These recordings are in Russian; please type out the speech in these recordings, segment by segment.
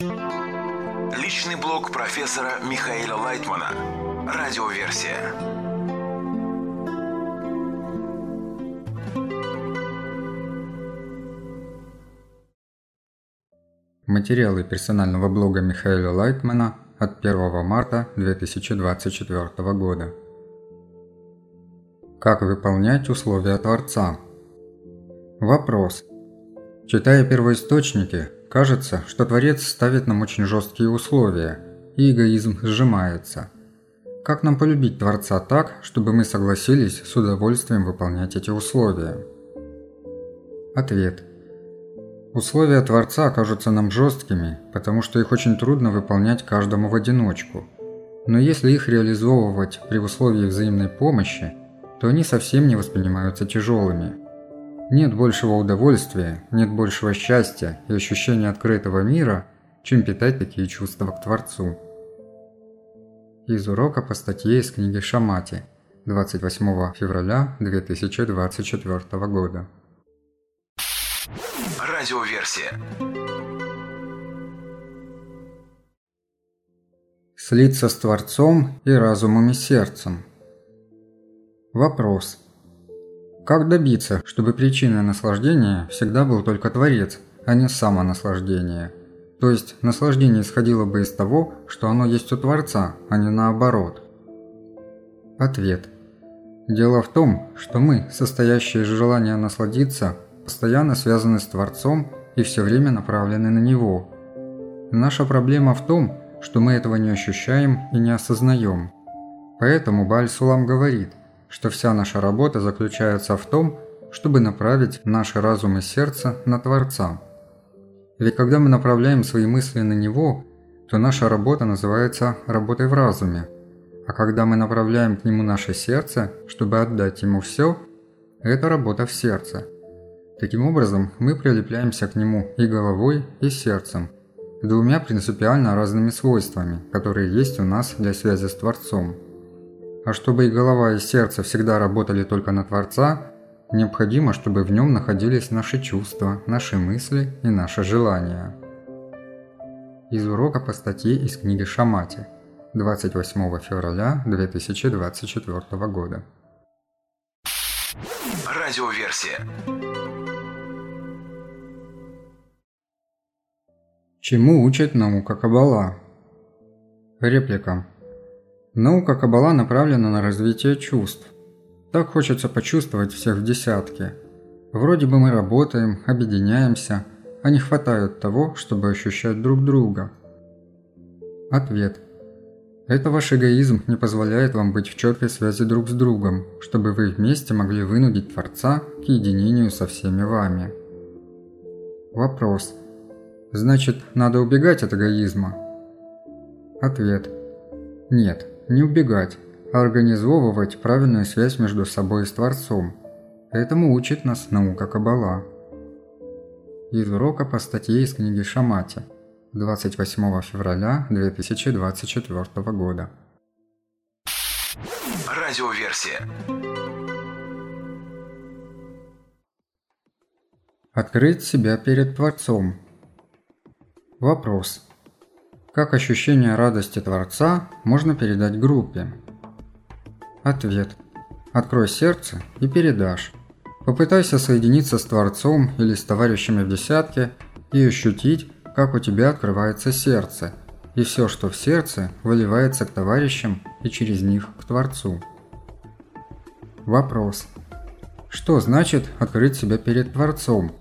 Личный блог профессора Михаила Лайтмана. Радиоверсия. Материалы персонального блога Михаила Лайтмана от 1 марта 2024 года. Как выполнять условия Творца? Вопрос. Читая первоисточники, кажется, что Творец ставит нам очень жесткие условия, и эгоизм сжимается. Как нам полюбить Творца так, чтобы мы согласились с удовольствием выполнять эти условия? Ответ. Условия Творца кажутся нам жесткими, потому что их очень трудно выполнять каждому в одиночку. Но если их реализовывать при условии взаимной помощи, то они совсем не воспринимаются тяжелыми. Нет большего удовольствия, нет большего счастья и ощущения открытого мира, чем питать такие чувства к Творцу. Из урока по статье из книги Шамати 28 февраля 2024 года. Радиоверсия. Слиться с Творцом и разумом и сердцем. Вопрос. Как добиться, чтобы причиной наслаждения всегда был только Творец, а не самонаслаждение? То есть наслаждение исходило бы из того, что оно есть у Творца, а не наоборот. Ответ. Дело в том, что мы, состоящие из желания насладиться, постоянно связаны с Творцом и все время направлены на Него. Наша проблема в том, что мы этого не ощущаем и не осознаем. Поэтому Бааль-Сулам говорит, что вся наша работа заключается в том, чтобы направить наш разум и сердце на Творца. Ведь когда мы направляем свои мысли на Него, то наша работа называется работой в разуме. А когда мы направляем к Нему наше сердце, чтобы отдать Ему все, это работа в сердце – Таким образом, мы прилепляемся к нему и головой, и сердцем, двумя принципиально разными свойствами, которые есть у нас для связи с Творцом. А чтобы и голова, и сердце всегда работали только на Творца, необходимо, чтобы в нем находились наши чувства, наши мысли и наши желания. Из урока по статье из книги Шамати 28 февраля 2024 года. Радиоверсия. Чему учит наука Каббала? Реплика. Наука Каббала направлена на развитие чувств. Так хочется почувствовать всех в десятке. Вроде бы мы работаем, объединяемся, а не хватает того, чтобы ощущать друг друга. Ответ. Это ваш эгоизм не позволяет вам быть в четкой связи друг с другом, чтобы вы вместе могли вынудить Творца к единению со всеми вами. Вопрос. Значит, надо убегать от эгоизма? Ответ. Нет, не убегать, а организовывать правильную связь между собой и с Творцом. Этому учит нас наука Каббала. Из урока по статье из книги Шамати 28 февраля 2024 года. Радиоверсия. Открыть себя перед Творцом – Вопрос. Как ощущение радости Творца можно передать группе? Ответ. Открой сердце и передашь. Попытайся соединиться с Творцом или с товарищами в десятке и ощутить, как у тебя открывается сердце, и все, что в сердце, выливается к товарищам и через них к Творцу. Вопрос. Что значит открыть себя перед Творцом?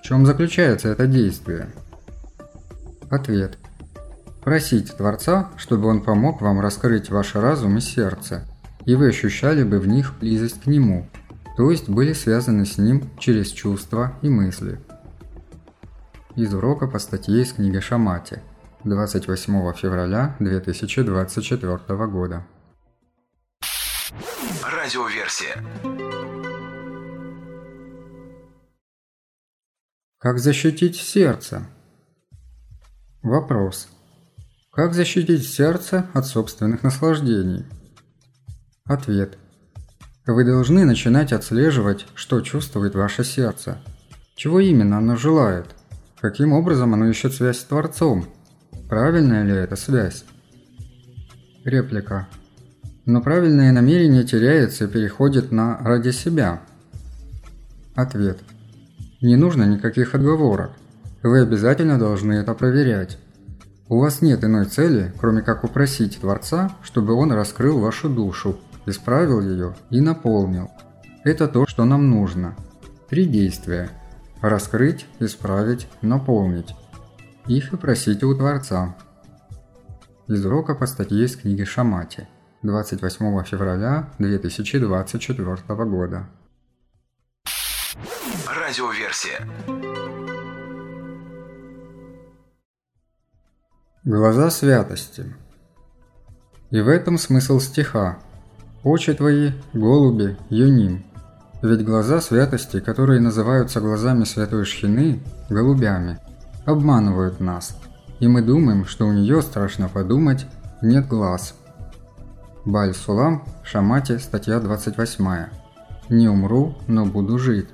В чем заключается это действие? Ответ. Просить Творца, чтобы он помог вам раскрыть ваш разум и сердце, и вы ощущали бы в них близость к Нему, то есть были связаны с Ним через чувства и мысли. Из урока по статье из книги Шамати 28 февраля 2024 года. Радиоверсия. Как защитить сердце? Вопрос. Как защитить сердце от собственных наслаждений? Ответ. Вы должны начинать отслеживать, что чувствует ваше сердце. Чего именно оно желает? Каким образом оно ищет связь с Творцом? Правильная ли это связь? Реплика. Но правильное намерение теряется и переходит на «ради себя». Ответ. Не нужно никаких отговорок. Вы обязательно должны это проверять. У вас нет иной цели, кроме как упросить Творца, чтобы Он раскрыл вашу душу, исправил ее и наполнил. Это то, что нам нужно. Три действия. Раскрыть, исправить, наполнить. Их и просите у Творца. Из урока по статье из книги Шамати. 28 февраля 2024 года. Радиоверсия. Глаза святости. И в этом смысл стиха. Очи твои, голуби, юним. Ведь глаза святости, которые называются глазами святой Шхины, голубями, обманывают нас. И мы думаем, что у нее, страшно подумать, нет глаз. Баль-Сулам, Шамати, статья 28. «Не умру, но буду жить».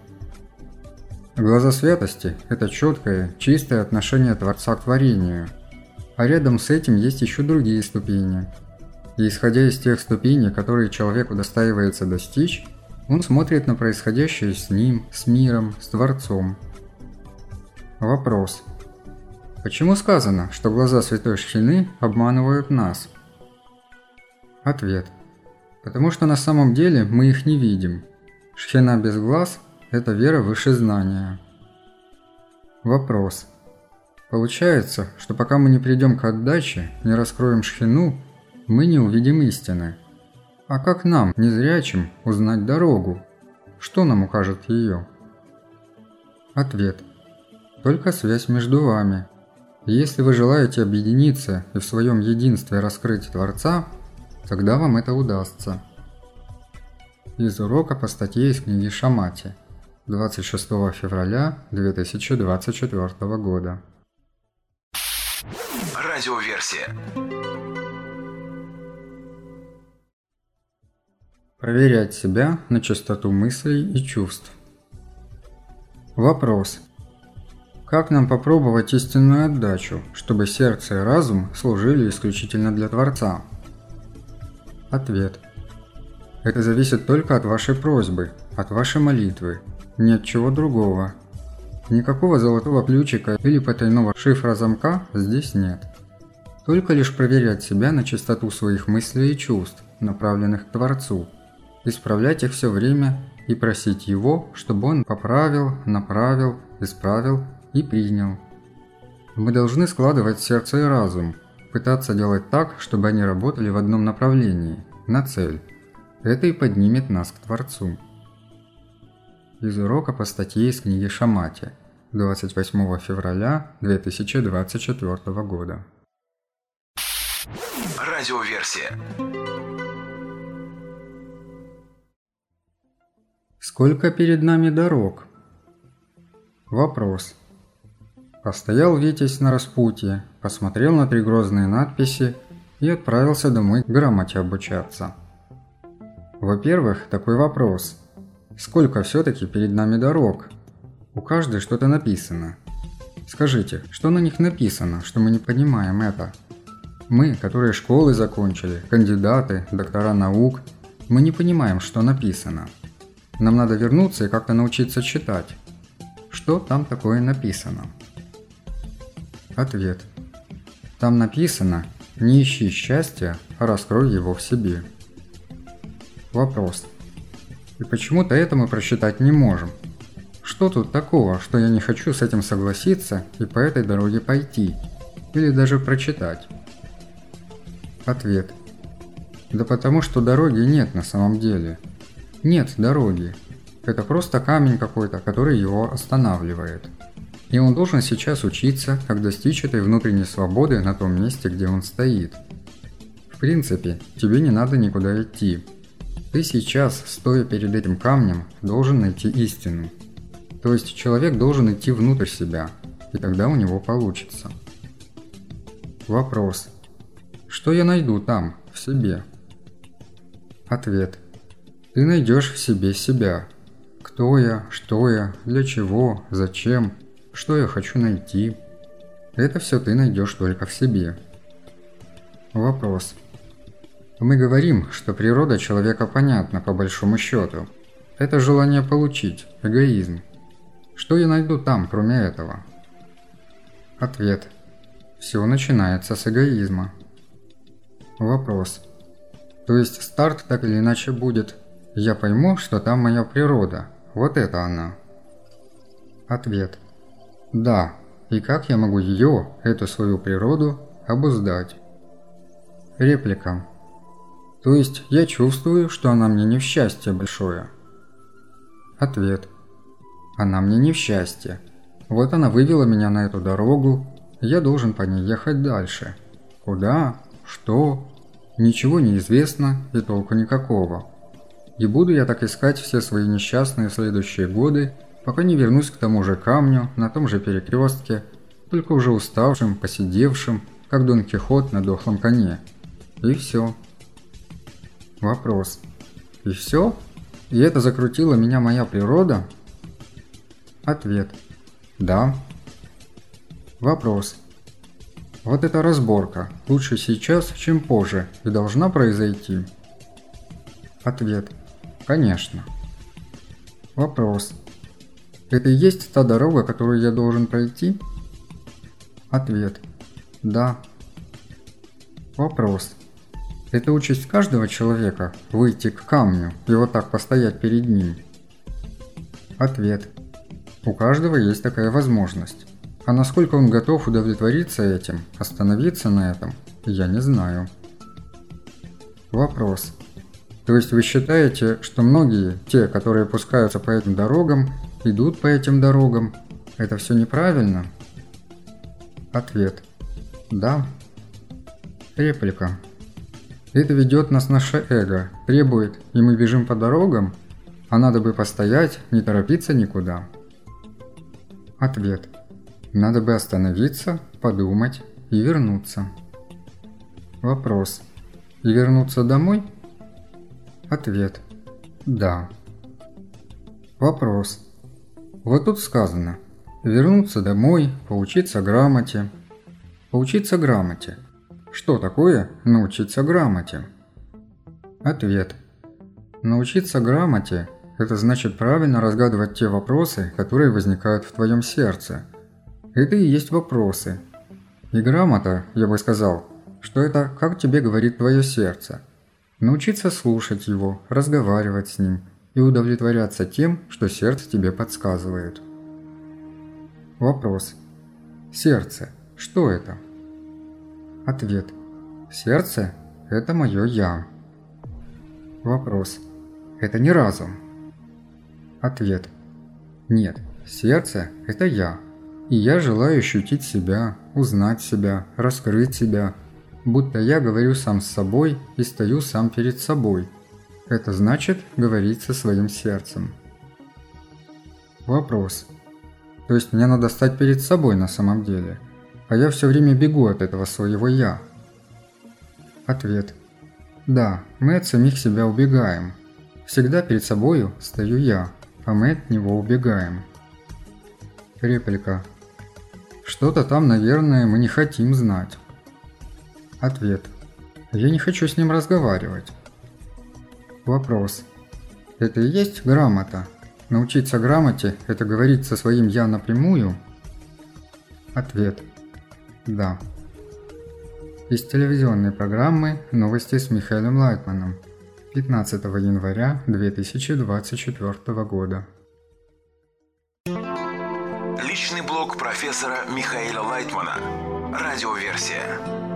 Глаза святости – это четкое, чистое отношение Творца к творению. А рядом с этим есть еще другие ступени. И исходя из тех ступеней, которые человеку достаивается достичь, он смотрит на происходящее с ним, с миром, с Творцом. Вопрос. Почему сказано, что глаза Святой Шхины обманывают нас? Ответ. Потому что на самом деле мы их не видим. Шхина без глаз это вера выше знания. Вопрос. Получается, что пока мы не придем к отдаче, не раскроем шхину, мы не увидим истины. А как нам, незрячим, узнать дорогу? Что нам укажет ее? Ответ. Только связь между вами. если вы желаете объединиться и в своем единстве раскрыть Творца, тогда вам это удастся. Из урока по статье из книги Шамати – 26 февраля 2024 года. Радиоверсия. Проверять себя на чистоту мыслей и чувств. Вопрос. Как нам попробовать истинную отдачу, чтобы сердце и разум служили исключительно для Творца? Ответ. Это зависит только от вашей просьбы, от вашей молитвы, нет чего другого. Никакого золотого ключика или потайного шифра замка здесь нет. Только лишь проверять себя на чистоту своих мыслей и чувств, направленных к Творцу, исправлять их все время и просить Его, чтобы Он поправил, направил, исправил и принял. Мы должны складывать сердце и разум, пытаться делать так, чтобы они работали в одном направлении, на цель. Это и поднимет нас к Творцу из урока по статье из книги Шамати 28 февраля 2024 года. Радиоверсия. Сколько перед нами дорог? Вопрос. Постоял Витязь на распутье, посмотрел на три грозные надписи и отправился домой грамоте обучаться. Во-первых, такой вопрос – Сколько все-таки перед нами дорог? У каждой что-то написано. Скажите, что на них написано, что мы не понимаем это? Мы, которые школы закончили, кандидаты, доктора наук, мы не понимаем, что написано. Нам надо вернуться и как-то научиться читать. Что там такое написано? Ответ. Там написано «Не ищи счастья, а раскрой его в себе». Вопрос. И почему-то это мы просчитать не можем. Что тут такого, что я не хочу с этим согласиться и по этой дороге пойти? Или даже прочитать? Ответ. Да потому что дороги нет на самом деле. Нет дороги. Это просто камень какой-то, который его останавливает. И он должен сейчас учиться, как достичь этой внутренней свободы на том месте, где он стоит. В принципе, тебе не надо никуда идти. Ты сейчас, стоя перед этим камнем, должен найти истину. То есть человек должен идти внутрь себя, и тогда у него получится. Вопрос. Что я найду там, в себе? Ответ. Ты найдешь в себе себя. Кто я, что я, для чего, зачем, что я хочу найти. Это все ты найдешь только в себе. Вопрос. Мы говорим, что природа человека понятна по большому счету. Это желание получить, эгоизм. Что я найду там, кроме этого? Ответ. Все начинается с эгоизма. Вопрос. То есть старт так или иначе будет. Я пойму, что там моя природа. Вот это она. Ответ. Да. И как я могу ее, эту свою природу, обуздать? Реплика. То есть я чувствую, что она мне не в счастье большое. Ответ. Она мне не в счастье. Вот она вывела меня на эту дорогу, я должен по ней ехать дальше. Куда? Что? Ничего не известно и толку никакого. И буду я так искать все свои несчастные следующие годы, пока не вернусь к тому же камню, на том же перекрестке, только уже уставшим, посидевшим, как Дон Кихот на дохлом коне. И все. Вопрос. И все? И это закрутила меня моя природа? Ответ. Да. Вопрос. Вот эта разборка лучше сейчас, чем позже, и должна произойти? Ответ. Конечно. Вопрос. Это и есть та дорога, которую я должен пройти? Ответ. Да. Вопрос. Это участь каждого человека – выйти к камню и вот так постоять перед ним? Ответ. У каждого есть такая возможность. А насколько он готов удовлетвориться этим, остановиться на этом, я не знаю. Вопрос. То есть вы считаете, что многие, те, которые пускаются по этим дорогам, идут по этим дорогам, это все неправильно? Ответ. Да. Реплика. Это ведет нас наше эго, требует, и мы бежим по дорогам, а надо бы постоять, не торопиться никуда. Ответ. Надо бы остановиться, подумать и вернуться. Вопрос. И вернуться домой? Ответ. Да. Вопрос. Вот тут сказано. Вернуться домой, поучиться грамоте. Поучиться грамоте. Что такое научиться грамоте? Ответ. Научиться грамоте – это значит правильно разгадывать те вопросы, которые возникают в твоем сердце – это и есть вопросы. И грамота, я бы сказал, что это как тебе говорит твое сердце. Научиться слушать его, разговаривать с ним и удовлетворяться тем, что сердце тебе подсказывает. Вопрос. Сердце. Что это? Ответ. Сердце – это мое «я». Вопрос. Это не разум. Ответ. Нет, сердце – это я. И я желаю ощутить себя, узнать себя, раскрыть себя, будто я говорю сам с собой и стою сам перед собой. Это значит говорить со своим сердцем. Вопрос. То есть мне надо стать перед собой на самом деле, а я все время бегу от этого своего «я». Ответ. Да, мы от самих себя убегаем. Всегда перед собою стою я, а мы от него убегаем. Реплика. Что-то там, наверное, мы не хотим знать. Ответ. Я не хочу с ним разговаривать. Вопрос. Это и есть грамота? Научиться грамоте – это говорить со своим «я» напрямую? Ответ. Да. Из телевизионной программы «Новости с Михаилом Лайтманом» 15 января 2024 года. Профессора Михаила Лайтмана. Радиоверсия.